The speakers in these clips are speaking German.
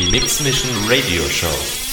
Die Mix Mission Radio Show.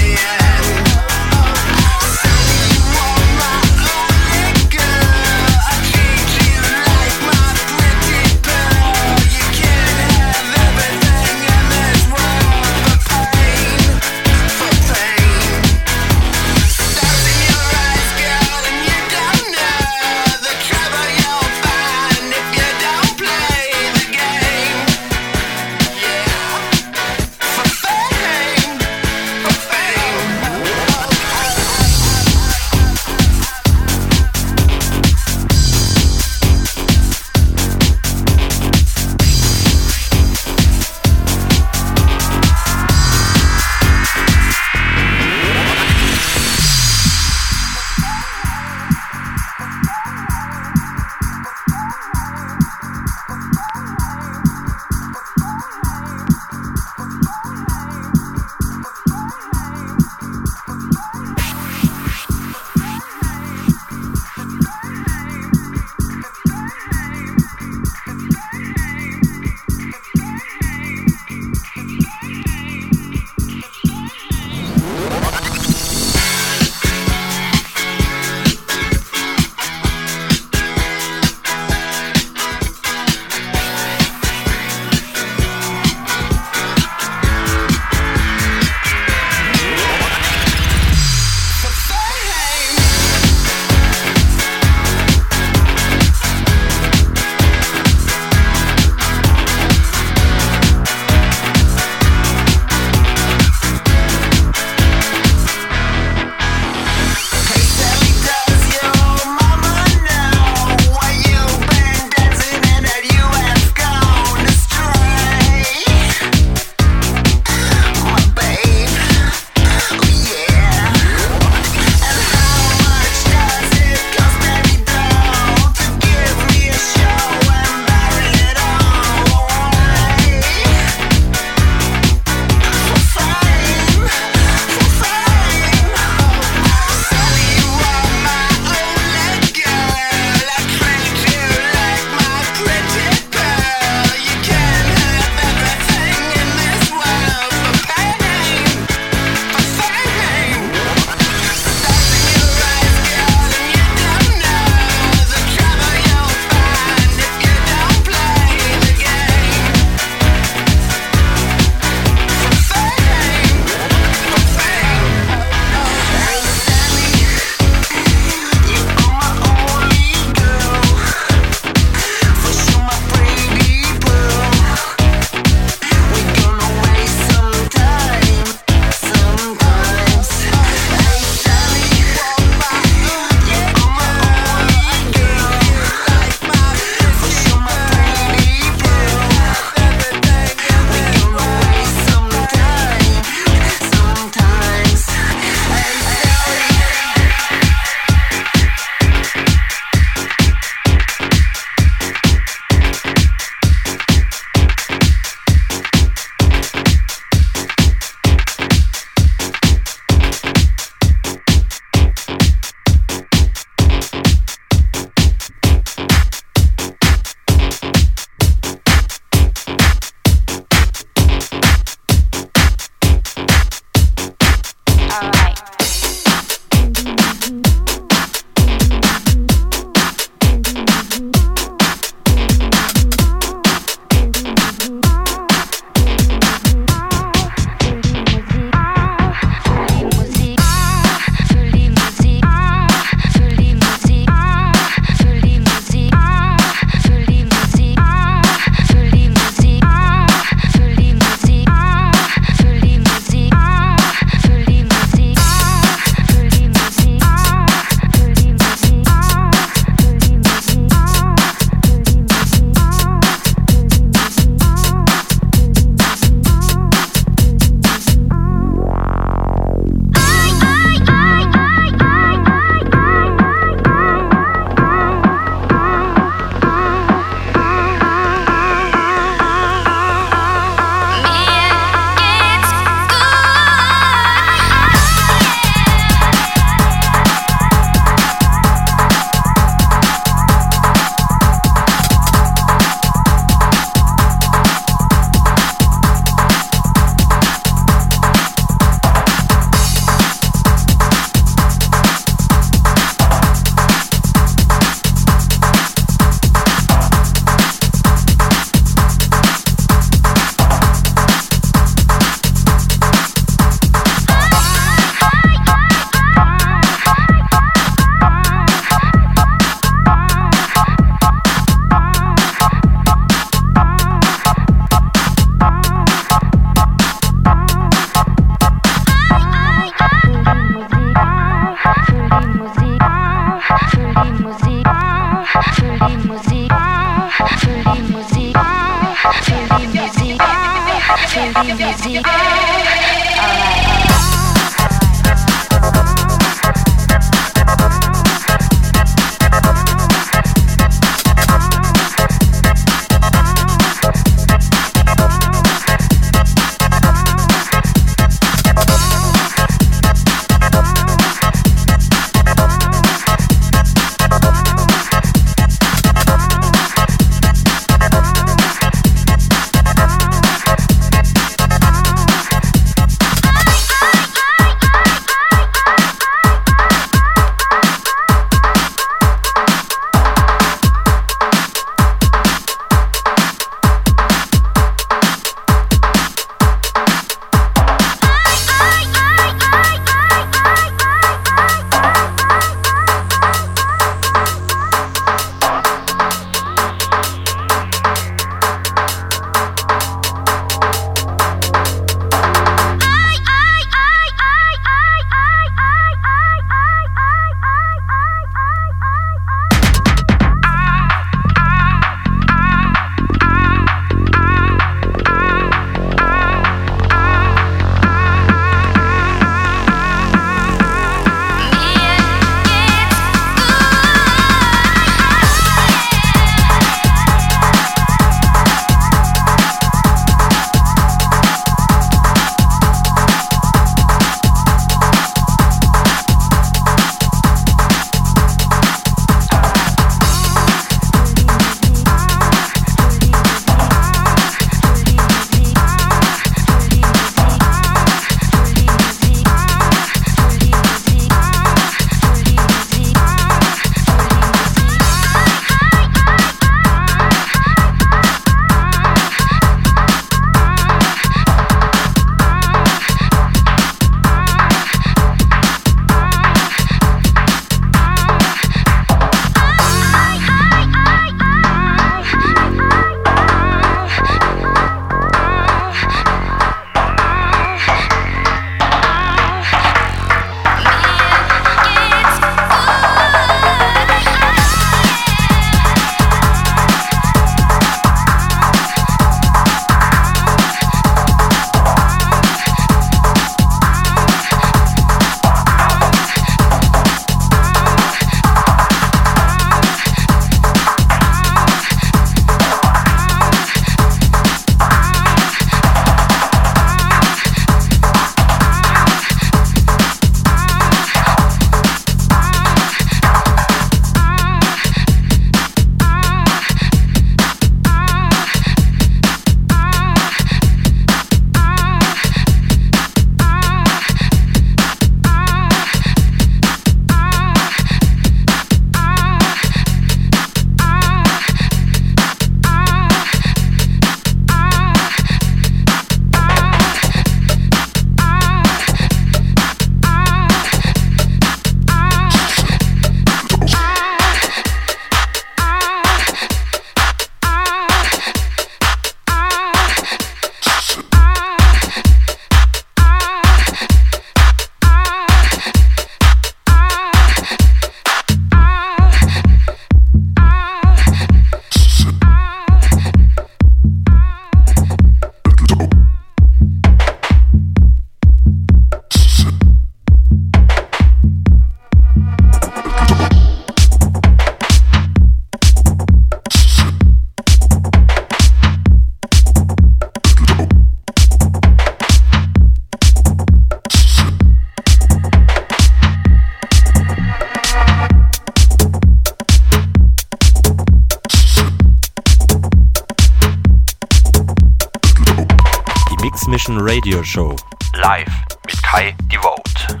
Radio Show. Live mit Kai Devote.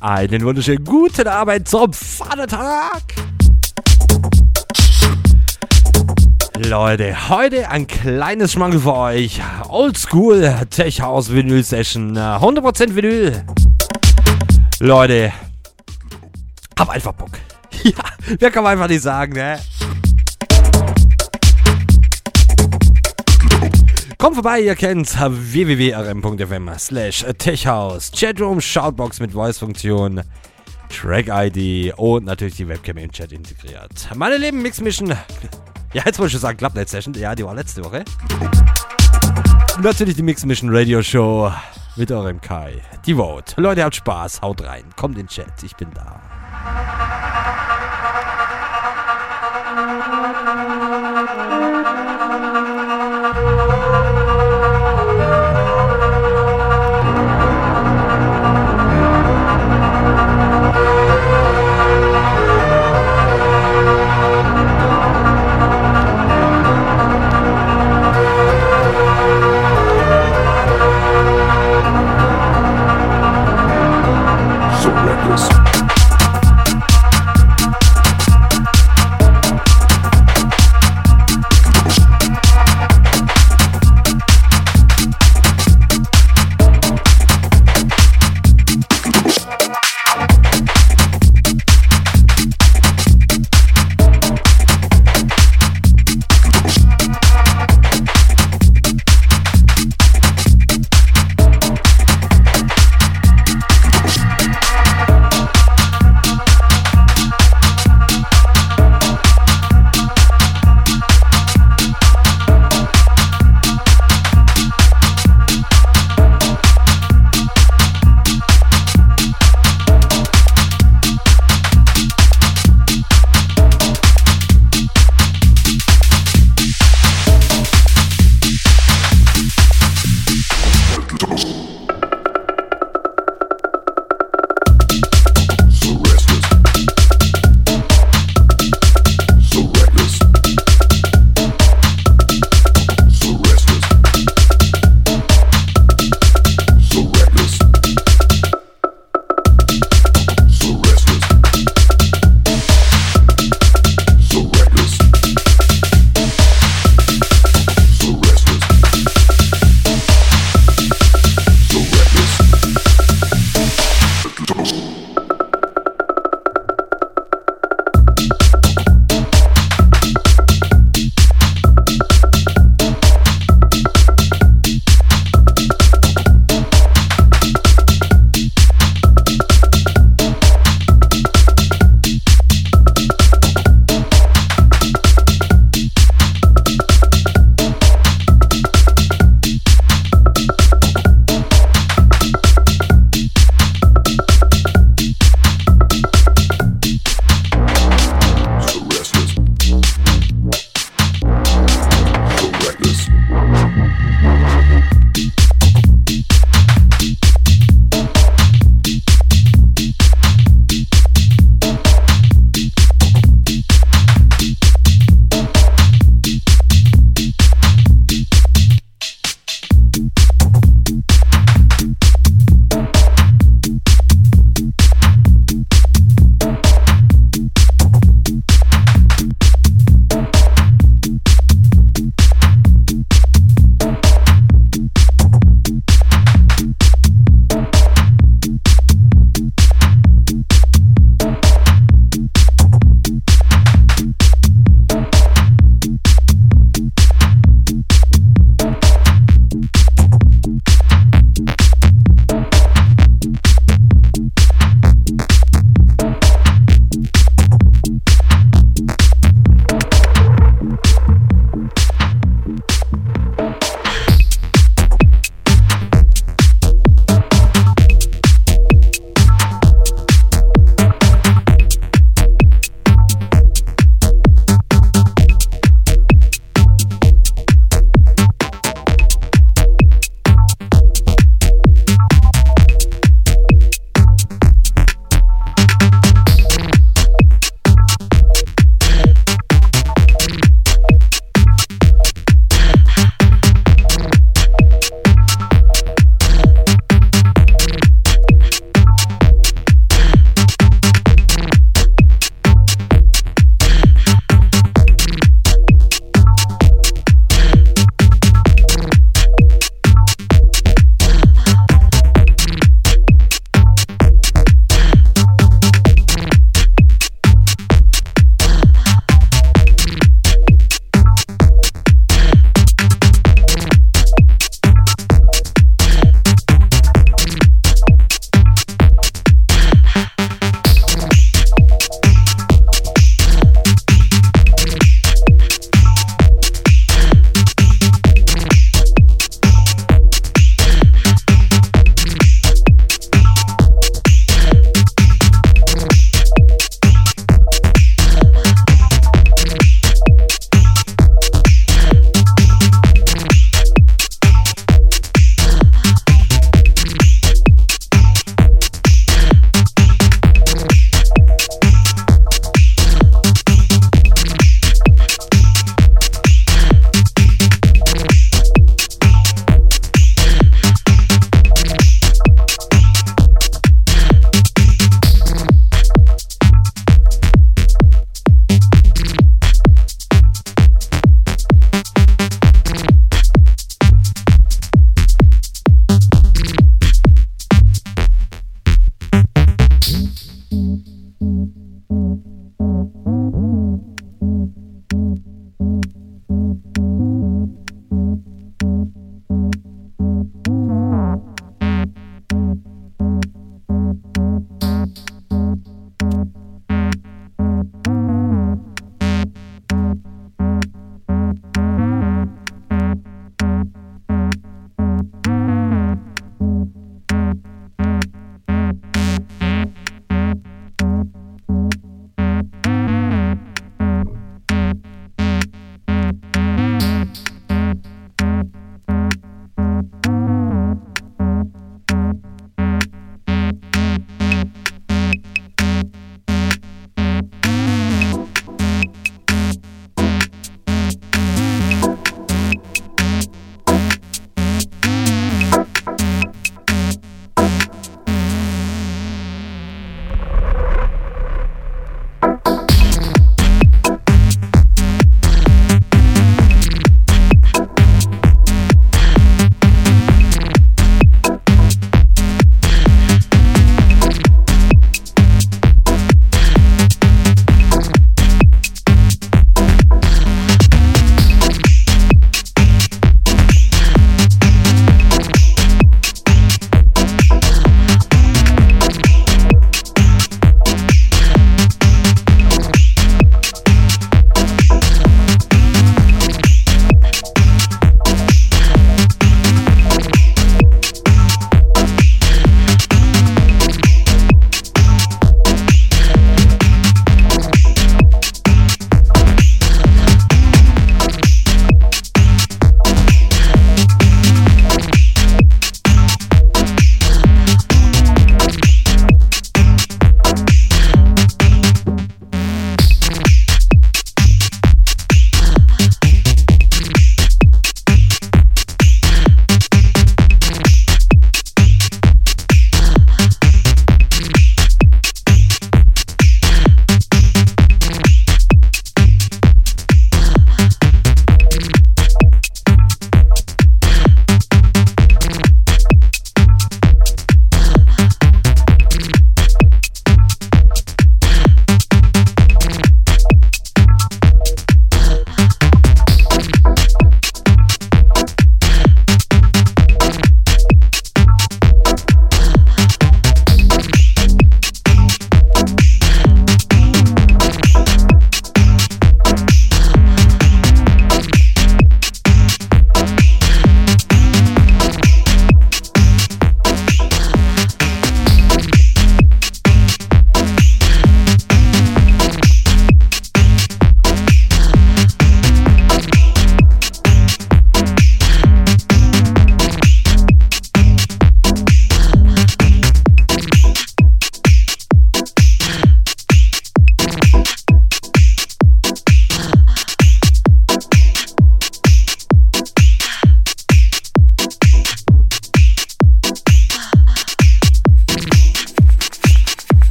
Einen wunderschönen guten Abend zum Vatertag. Leute, heute ein kleines Schmankel für euch. Oldschool Tech House Vinyl Session. 100% Vinyl. Leute, hab einfach Bock. Ja, wer kann man einfach nicht sagen, ne? Kommt vorbei, ihr kennt www.rm.fm slash techhouse, Chatroom, Shoutbox mit Voice-Funktion, Track-ID und natürlich die Webcam im Chat integriert. Meine lieben Mix Mission, ja jetzt wollte ich schon sagen Clubnet Session, ja die war letzte Woche. ist natürlich die Mix Mission Radio Show mit eurem Kai. Die Vote. Leute, habt Spaß, haut rein, kommt in den Chat, ich bin da.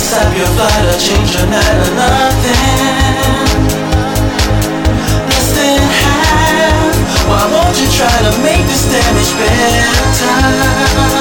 Stop your flight or change your night or nothing Less than half Why won't you try to make this damage better?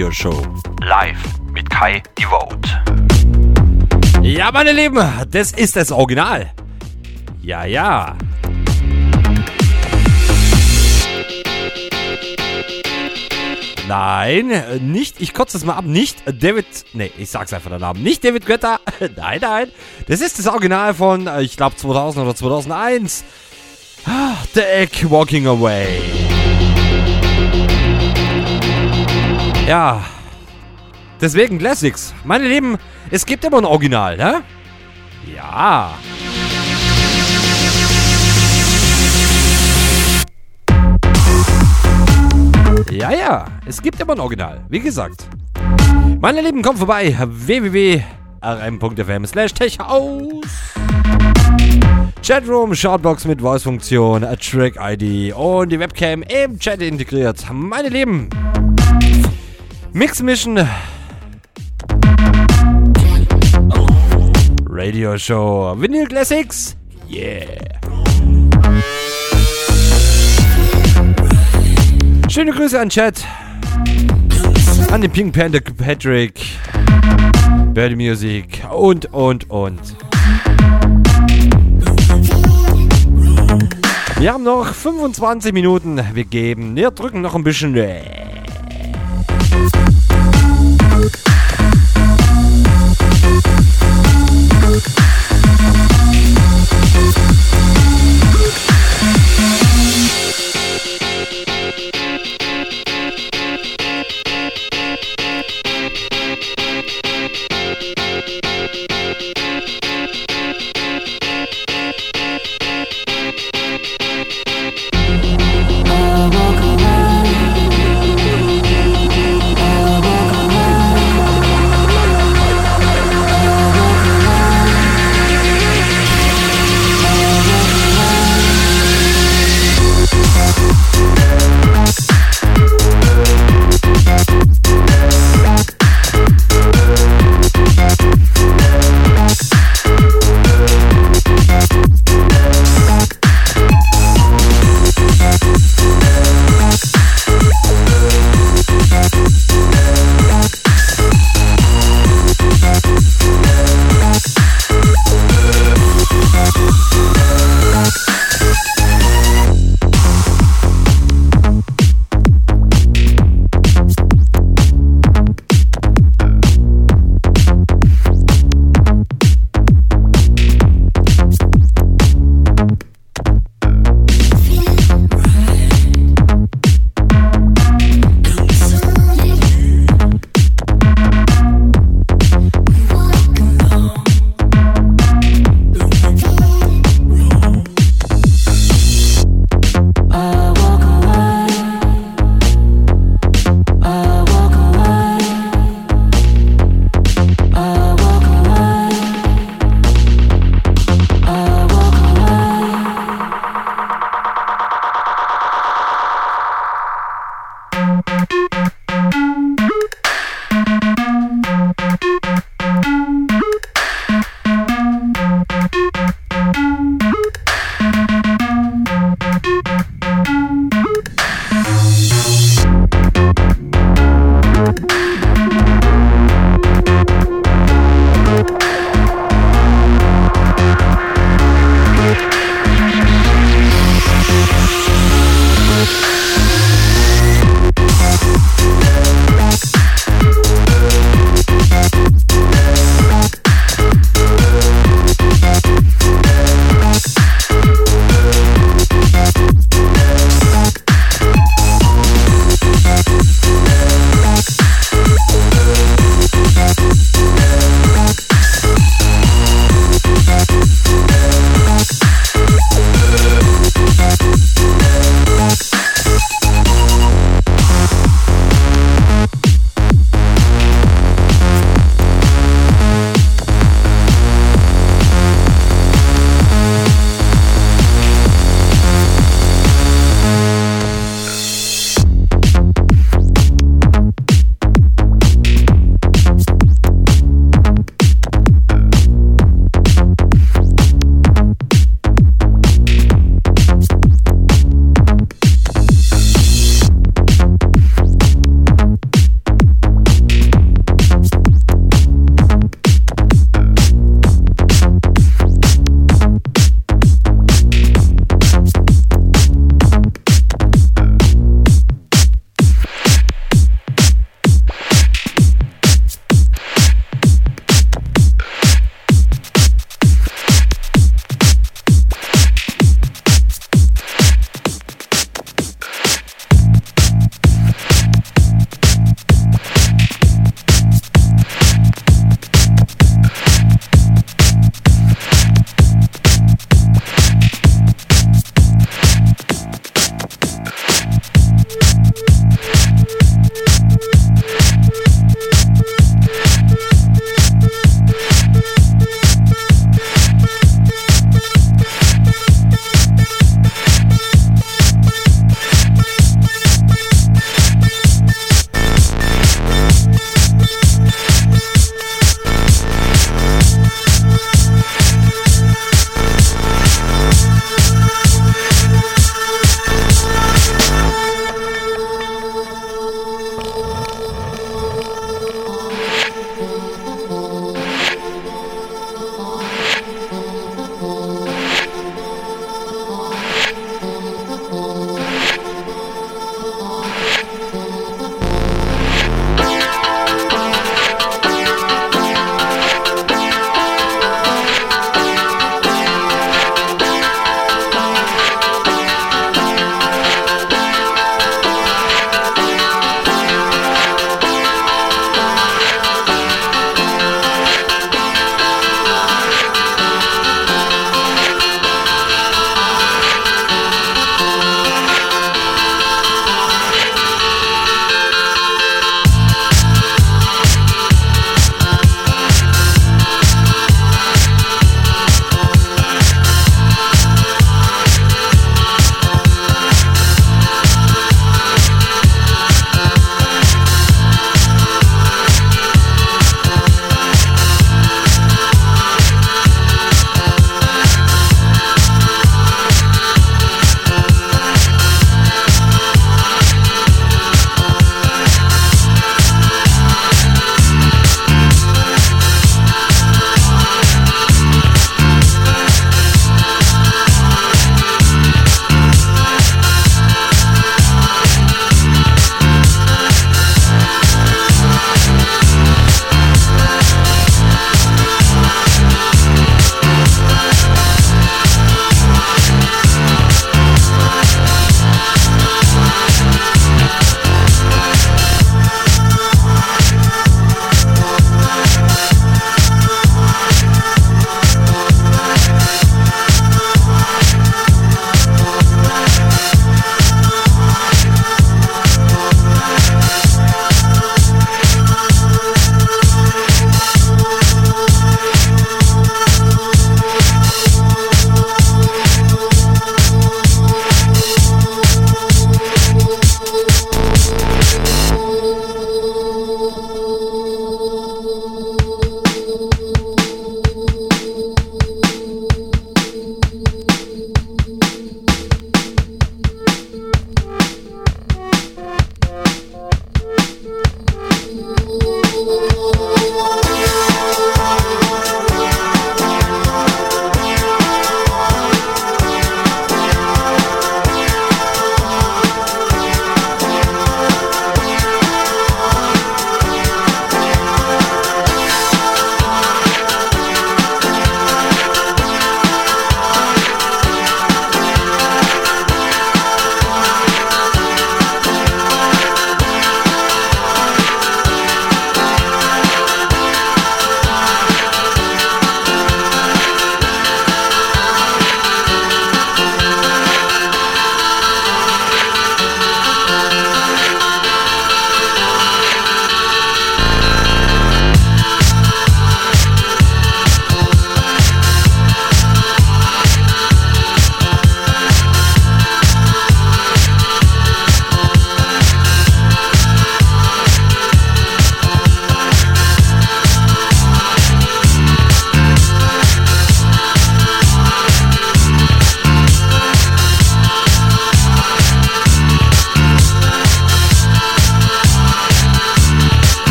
Radio Show. Live mit Kai Devote. Ja, meine Lieben, das ist das Original. Ja, ja. Nein, nicht, ich kotze das mal ab, nicht David, nee, ich sag's einfach den Namen, nicht David Guetta, nein, nein, das ist das Original von, äh, ich glaube 2000 oder 2001, Ah, The Egg Walking Away. Ja, deswegen Classics, meine Lieben, es gibt immer ein Original, ne? Ja. Ja, ja, es gibt immer ein Original, wie gesagt. Meine Lieben, kommt vorbei, www.rm.fm slash techhaus. Chatroom, Shoutbox mit Voice-Funktion, Track-ID und die Webcam im Chat integriert. Meine Lieben, Mix Mission Radio Show Vinyl Classics. Yeah. Schöne Grüße an Chat. An den Pink Panther Patrick. Birdie Music und, und, und. Wir haben noch 25 Minuten. Wir geben, wir drücken noch ein bisschen.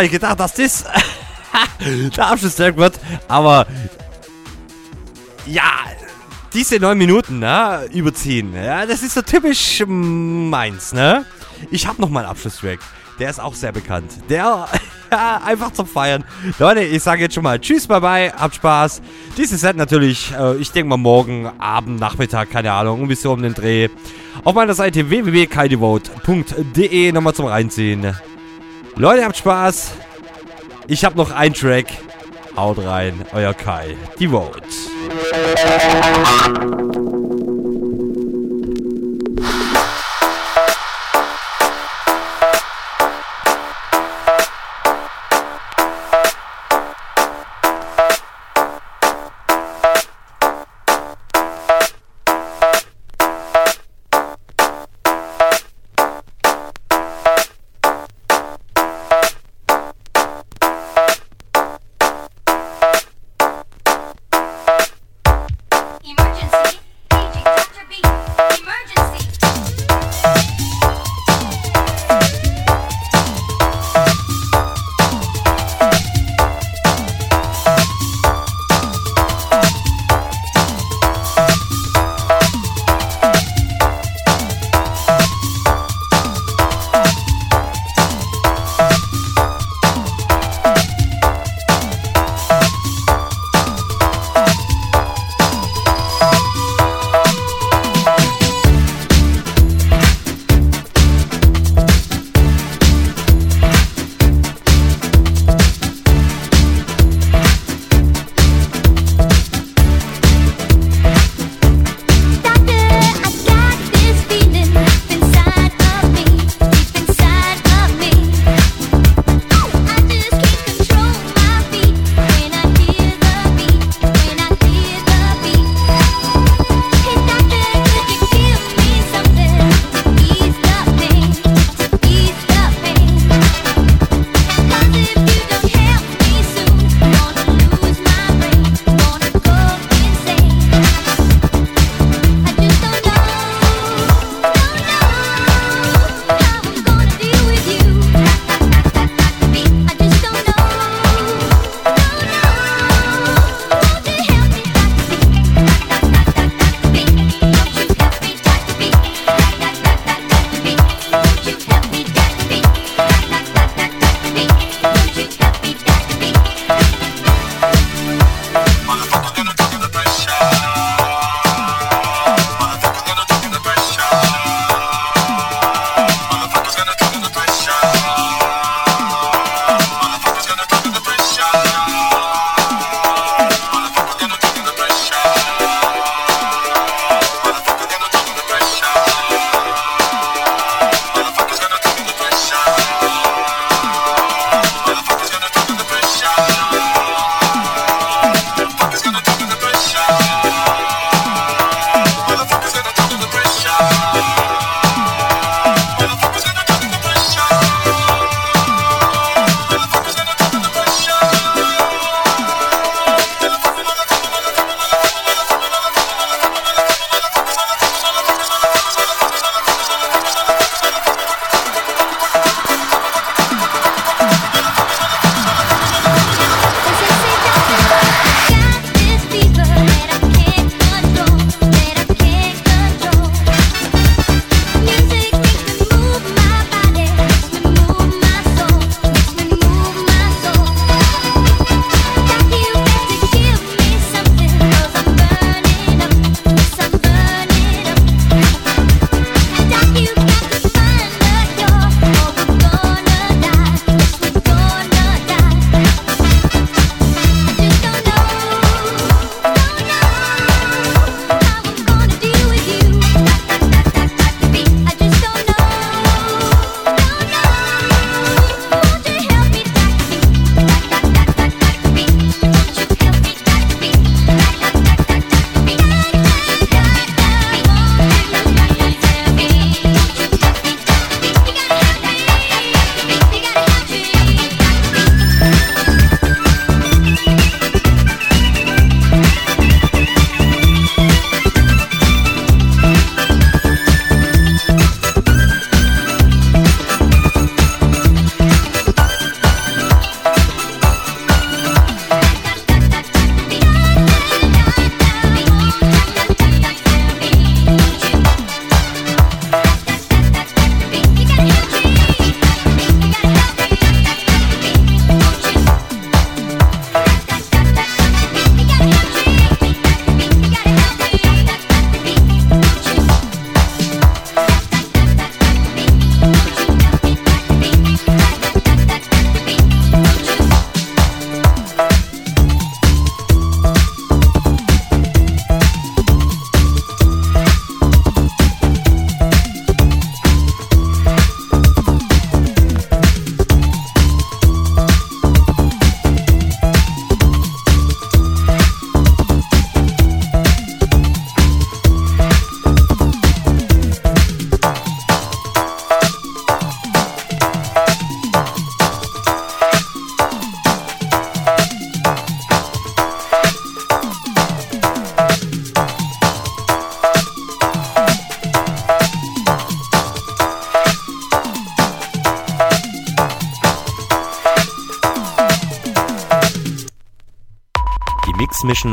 Habe gedacht, dass das der Abschlusstrack wird, aber ja, diese neun Minuten, ne, überziehen, ja, das ist so typisch meins, ne? Ich habe noch mal einen Abschlusstrack, der ist auch sehr bekannt. Der, ja, einfach zum Feiern. Leute, ich sage jetzt schon mal Tschüss, bye bye, habt Spaß. Dieses Set natürlich, äh, ich denke mal morgen, Abend, Nachmittag, keine Ahnung, irgendwie so um den Dreh. Auf meiner Seite www.kaidevote.de nochmal zum Reinziehen. Leute, habt Spaß. Ich habe noch einen Track. Haut rein, euer Kai, die Vote.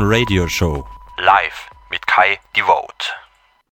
Radio Show.